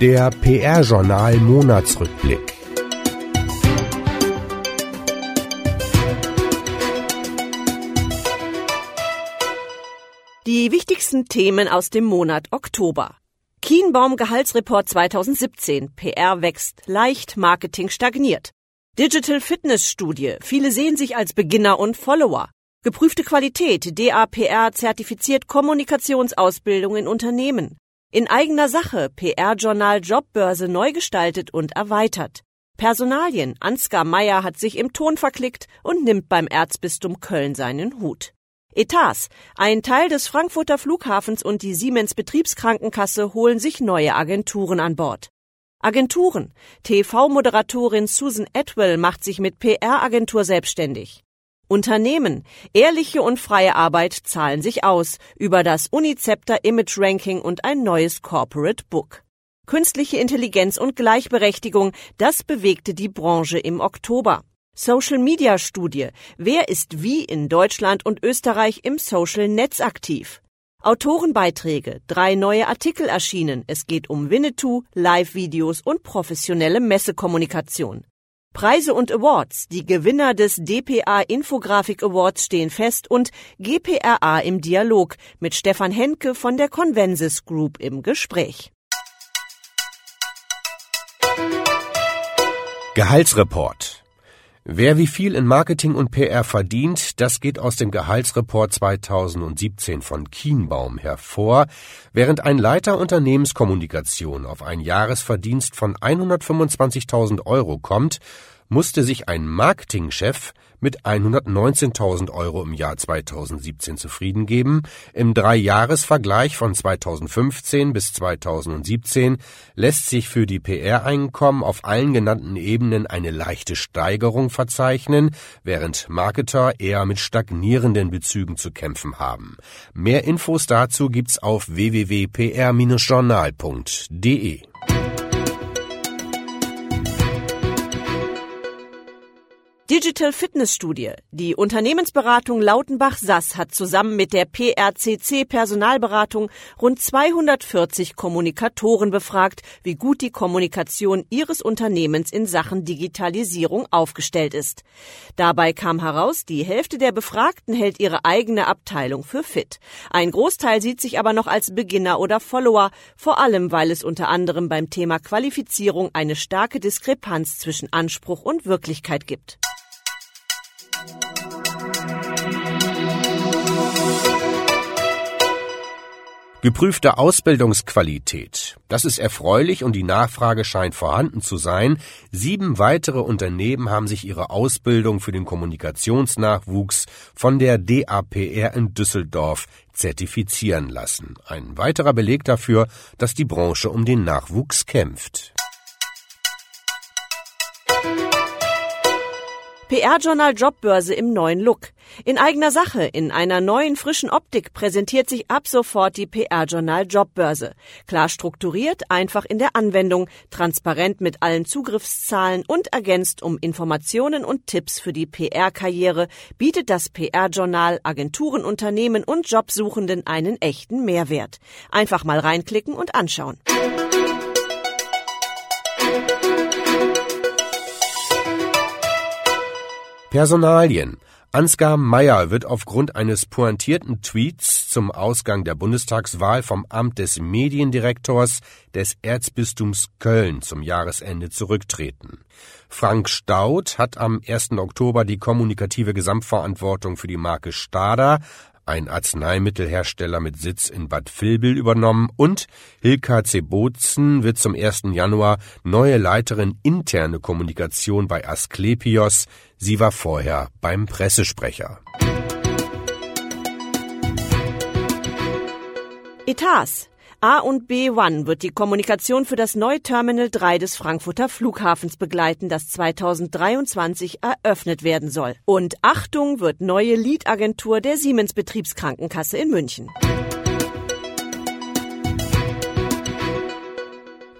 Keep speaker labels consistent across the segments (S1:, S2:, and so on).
S1: Der PR-Journal Monatsrückblick.
S2: Die wichtigsten Themen aus dem Monat Oktober. Kienbaum Gehaltsreport 2017. PR wächst leicht, Marketing stagniert. Digital Fitness Studie. Viele sehen sich als Beginner und Follower. Geprüfte Qualität. DAPR zertifiziert Kommunikationsausbildung in Unternehmen. In eigener Sache PR-Journal Jobbörse neu gestaltet und erweitert. Personalien. Ansgar Meyer hat sich im Ton verklickt und nimmt beim Erzbistum Köln seinen Hut. Etats. Ein Teil des Frankfurter Flughafens und die Siemens Betriebskrankenkasse holen sich neue Agenturen an Bord. Agenturen. TV-Moderatorin Susan Atwell macht sich mit PR-Agentur selbstständig. Unternehmen. Ehrliche und freie Arbeit zahlen sich aus über das Unicepter Image Ranking und ein neues Corporate Book. Künstliche Intelligenz und Gleichberechtigung, das bewegte die Branche im Oktober. Social Media Studie. Wer ist wie in Deutschland und Österreich im Social Netz aktiv? Autorenbeiträge, drei neue Artikel erschienen. Es geht um Winnetou, Live-Videos und professionelle Messekommunikation. Preise und Awards. Die Gewinner des DPA Infografik Awards stehen fest und GPRA im Dialog mit Stefan Henke von der Convensis Group im Gespräch.
S1: Gehaltsreport. Wer wie viel in Marketing und PR verdient, das geht aus dem Gehaltsreport 2017 von Kienbaum hervor, während ein Leiter Unternehmenskommunikation auf ein Jahresverdienst von 125.000 Euro kommt, musste sich ein Marketingchef mit 119.000 Euro im Jahr 2017 zufrieden geben. Im Dreijahresvergleich von 2015 bis 2017 lässt sich für die PR-Einkommen auf allen genannten Ebenen eine leichte Steigerung verzeichnen, während Marketer eher mit stagnierenden Bezügen zu kämpfen haben. Mehr Infos dazu gibt's auf www.pr-journal.de.
S2: Digital Fitness Studie. Die Unternehmensberatung Lautenbach-Sass hat zusammen mit der PRCC Personalberatung rund 240 Kommunikatoren befragt, wie gut die Kommunikation ihres Unternehmens in Sachen Digitalisierung aufgestellt ist. Dabei kam heraus, die Hälfte der Befragten hält ihre eigene Abteilung für fit. Ein Großteil sieht sich aber noch als Beginner oder Follower, vor allem weil es unter anderem beim Thema Qualifizierung eine starke Diskrepanz zwischen Anspruch und Wirklichkeit gibt.
S1: Geprüfte Ausbildungsqualität. Das ist erfreulich und die Nachfrage scheint vorhanden zu sein. Sieben weitere Unternehmen haben sich ihre Ausbildung für den Kommunikationsnachwuchs von der DAPR in Düsseldorf zertifizieren lassen. Ein weiterer Beleg dafür, dass die Branche um den Nachwuchs kämpft.
S2: PR-Journal Jobbörse im neuen Look. In eigener Sache, in einer neuen frischen Optik präsentiert sich ab sofort die PR-Journal Jobbörse. Klar strukturiert, einfach in der Anwendung, transparent mit allen Zugriffszahlen und ergänzt um Informationen und Tipps für die PR-Karriere, bietet das PR-Journal Agenturen, Unternehmen und Jobsuchenden einen echten Mehrwert. Einfach mal reinklicken und anschauen.
S1: Personalien. Ansgar Meyer wird aufgrund eines pointierten Tweets zum Ausgang der Bundestagswahl vom Amt des Mediendirektors des Erzbistums Köln zum Jahresende zurücktreten. Frank Staud hat am 1. Oktober die kommunikative Gesamtverantwortung für die Marke Stada ein Arzneimittelhersteller mit Sitz in Bad Vilbel übernommen und Hilka Zebotzen wird zum 1. Januar neue Leiterin interne Kommunikation bei Asklepios. Sie war vorher beim Pressesprecher.
S2: Etats A und B1 wird die Kommunikation für das neue Terminal 3 des Frankfurter Flughafens begleiten, das 2023 eröffnet werden soll. Und Achtung wird neue Lead-Agentur der Siemens Betriebskrankenkasse in München.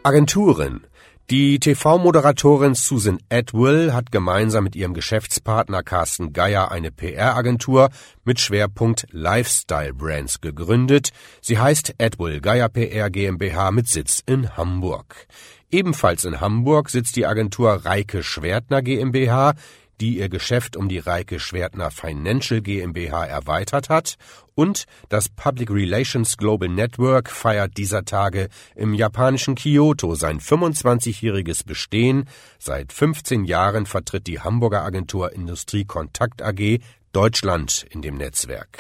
S1: Agenturen Die TV-Moderatorin Susan Atwill hat gemeinsam mit ihrem Geschäftspartner Carsten Geier eine PR-Agentur mit Schwerpunkt Lifestyle Brands gegründet. Sie heißt Atwill Geier PR GmbH mit Sitz in Hamburg. Ebenfalls in Hamburg sitzt die Agentur Reike Schwertner GmbH, die ihr Geschäft um die Reike Schwertner Financial GmbH erweitert hat und das Public Relations Global Network feiert dieser Tage im japanischen Kyoto sein 25-jähriges Bestehen. Seit 15 Jahren vertritt die Hamburger Agentur Industrie Kontakt AG Deutschland in dem Netzwerk.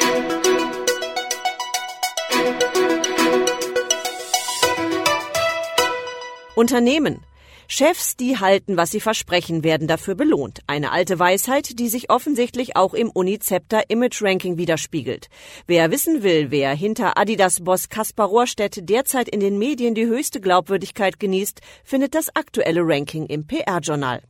S2: Unternehmen Chefs, die halten, was sie versprechen, werden dafür belohnt. Eine alte Weisheit, die sich offensichtlich auch im Unicepter Image Ranking widerspiegelt. Wer wissen will, wer hinter Adidas-Boss Kaspar Rohrstedt derzeit in den Medien die höchste Glaubwürdigkeit genießt, findet das aktuelle Ranking im PR-Journal.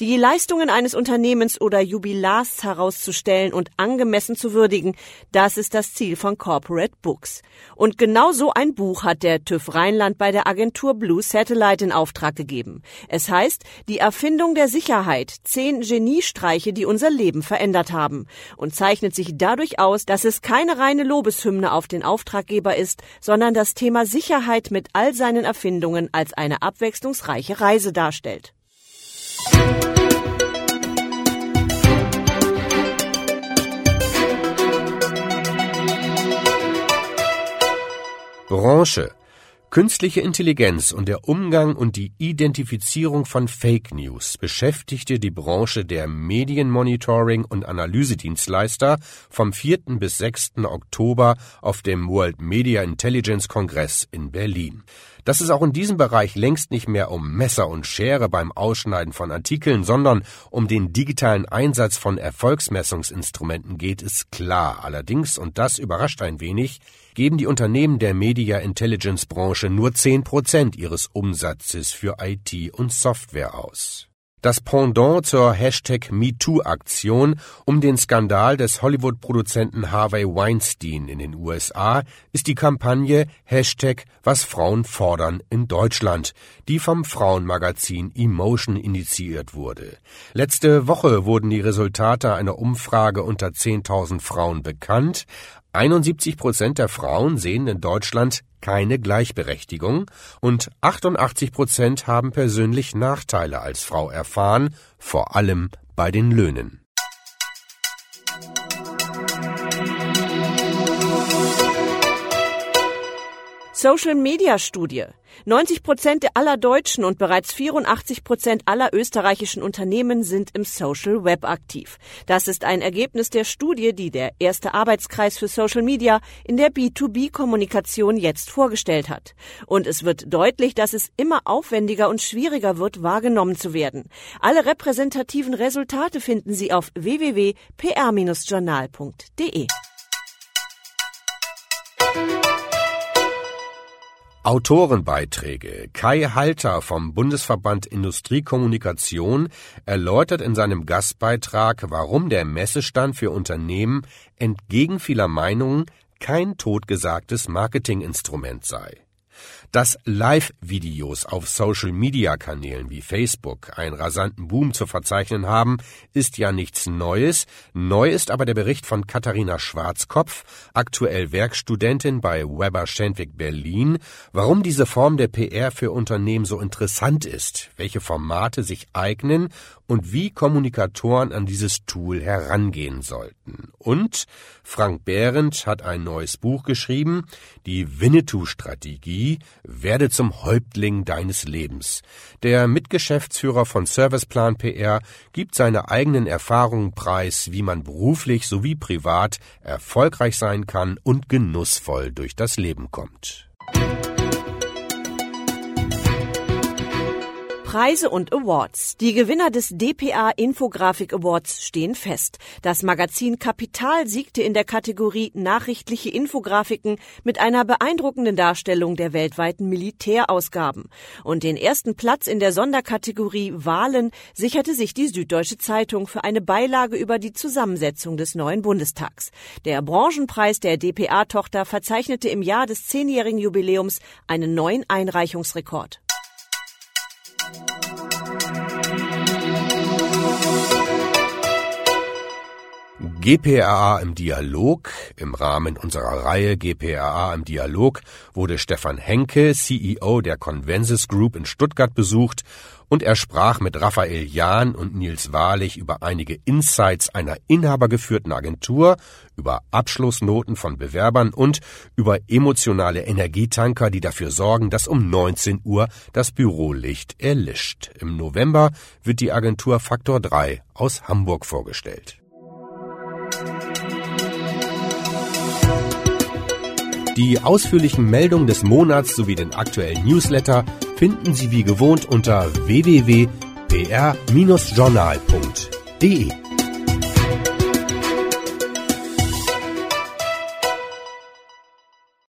S2: Die Leistungen eines Unternehmens oder Jubilars herauszustellen und angemessen zu würdigen, das ist das Ziel von Corporate Books. Und genau so ein Buch hat der TÜV Rheinland bei der Agentur Blue Satellite in Auftrag gegeben. Es heißt Die Erfindung der Sicherheit, zehn Geniestreiche, die unser Leben verändert haben und zeichnet sich dadurch aus, dass es keine reine Lobeshymne auf den Auftraggeber ist, sondern das Thema Sicherheit mit all seinen Erfindungen als eine abwechslungsreiche Reise darstellt.
S1: Branche Künstliche Intelligenz und der Umgang und die Identifizierung von Fake News beschäftigte die Branche der Medienmonitoring und Analysedienstleister vom 4. bis 6. Oktober auf dem World Media Intelligence Kongress in Berlin. Dass es auch in diesem Bereich längst nicht mehr um Messer und Schere beim Ausschneiden von Artikeln, sondern um den digitalen Einsatz von Erfolgsmessungsinstrumenten geht, ist klar. Allerdings, und das überrascht ein wenig, geben die Unternehmen der Media Intelligence Branche nur zehn Prozent ihres Umsatzes für IT und Software aus. Das Pendant zur Hashtag MeToo-Aktion um den Skandal des Hollywood-Produzenten Harvey Weinstein in den USA ist die Kampagne Hashtag Was Frauen fordern in Deutschland, die vom Frauenmagazin Emotion initiiert wurde. Letzte Woche wurden die Resultate einer Umfrage unter 10.000 Frauen bekannt. 71 Prozent der Frauen sehen in Deutschland keine Gleichberechtigung und 88 Prozent haben persönlich Nachteile als Frau erfahren, vor allem bei den Löhnen.
S2: Social Media Studie. 90 Prozent aller deutschen und bereits 84 Prozent aller österreichischen Unternehmen sind im Social Web aktiv. Das ist ein Ergebnis der Studie, die der erste Arbeitskreis für Social Media in der B2B-Kommunikation jetzt vorgestellt hat. Und es wird deutlich, dass es immer aufwendiger und schwieriger wird, wahrgenommen zu werden. Alle repräsentativen Resultate finden Sie auf www.pr-journal.de.
S1: Autorenbeiträge. Kai Halter vom Bundesverband Industriekommunikation erläutert in seinem Gastbeitrag, warum der Messestand für Unternehmen entgegen vieler Meinungen kein totgesagtes Marketinginstrument sei. Dass Live-Videos auf Social-Media-Kanälen wie Facebook einen rasanten Boom zu verzeichnen haben, ist ja nichts Neues. Neu ist aber der Bericht von Katharina Schwarzkopf, aktuell Werkstudentin bei Weber Schendwick Berlin, warum diese Form der PR für Unternehmen so interessant ist, welche Formate sich eignen und wie Kommunikatoren an dieses Tool herangehen sollten. Und Frank Behrendt hat ein neues Buch geschrieben, die Winnetou-Strategie, werde zum Häuptling deines Lebens. Der Mitgeschäftsführer von Serviceplan PR gibt seine eigenen Erfahrungen preis, wie man beruflich sowie privat erfolgreich sein kann und genussvoll durch das Leben kommt.
S2: Preise und Awards. Die Gewinner des dpa Infografik Awards stehen fest. Das Magazin Kapital siegte in der Kategorie Nachrichtliche Infografiken mit einer beeindruckenden Darstellung der weltweiten Militärausgaben. Und den ersten Platz in der Sonderkategorie Wahlen sicherte sich die Süddeutsche Zeitung für eine Beilage über die Zusammensetzung des neuen Bundestags. Der Branchenpreis der dpa-Tochter verzeichnete im Jahr des zehnjährigen Jubiläums einen neuen Einreichungsrekord.
S1: GPRA im Dialog. Im Rahmen unserer Reihe GPRA im Dialog wurde Stefan Henke, CEO der Convensis Group in Stuttgart besucht und er sprach mit Raphael Jahn und Nils Wahrlich über einige Insights einer inhabergeführten Agentur, über Abschlussnoten von Bewerbern und über emotionale Energietanker, die dafür sorgen, dass um 19 Uhr das Bürolicht erlischt. Im November wird die Agentur Faktor 3 aus Hamburg vorgestellt. Die ausführlichen Meldungen des Monats sowie den aktuellen Newsletter finden Sie wie gewohnt unter www.pr-journal.de.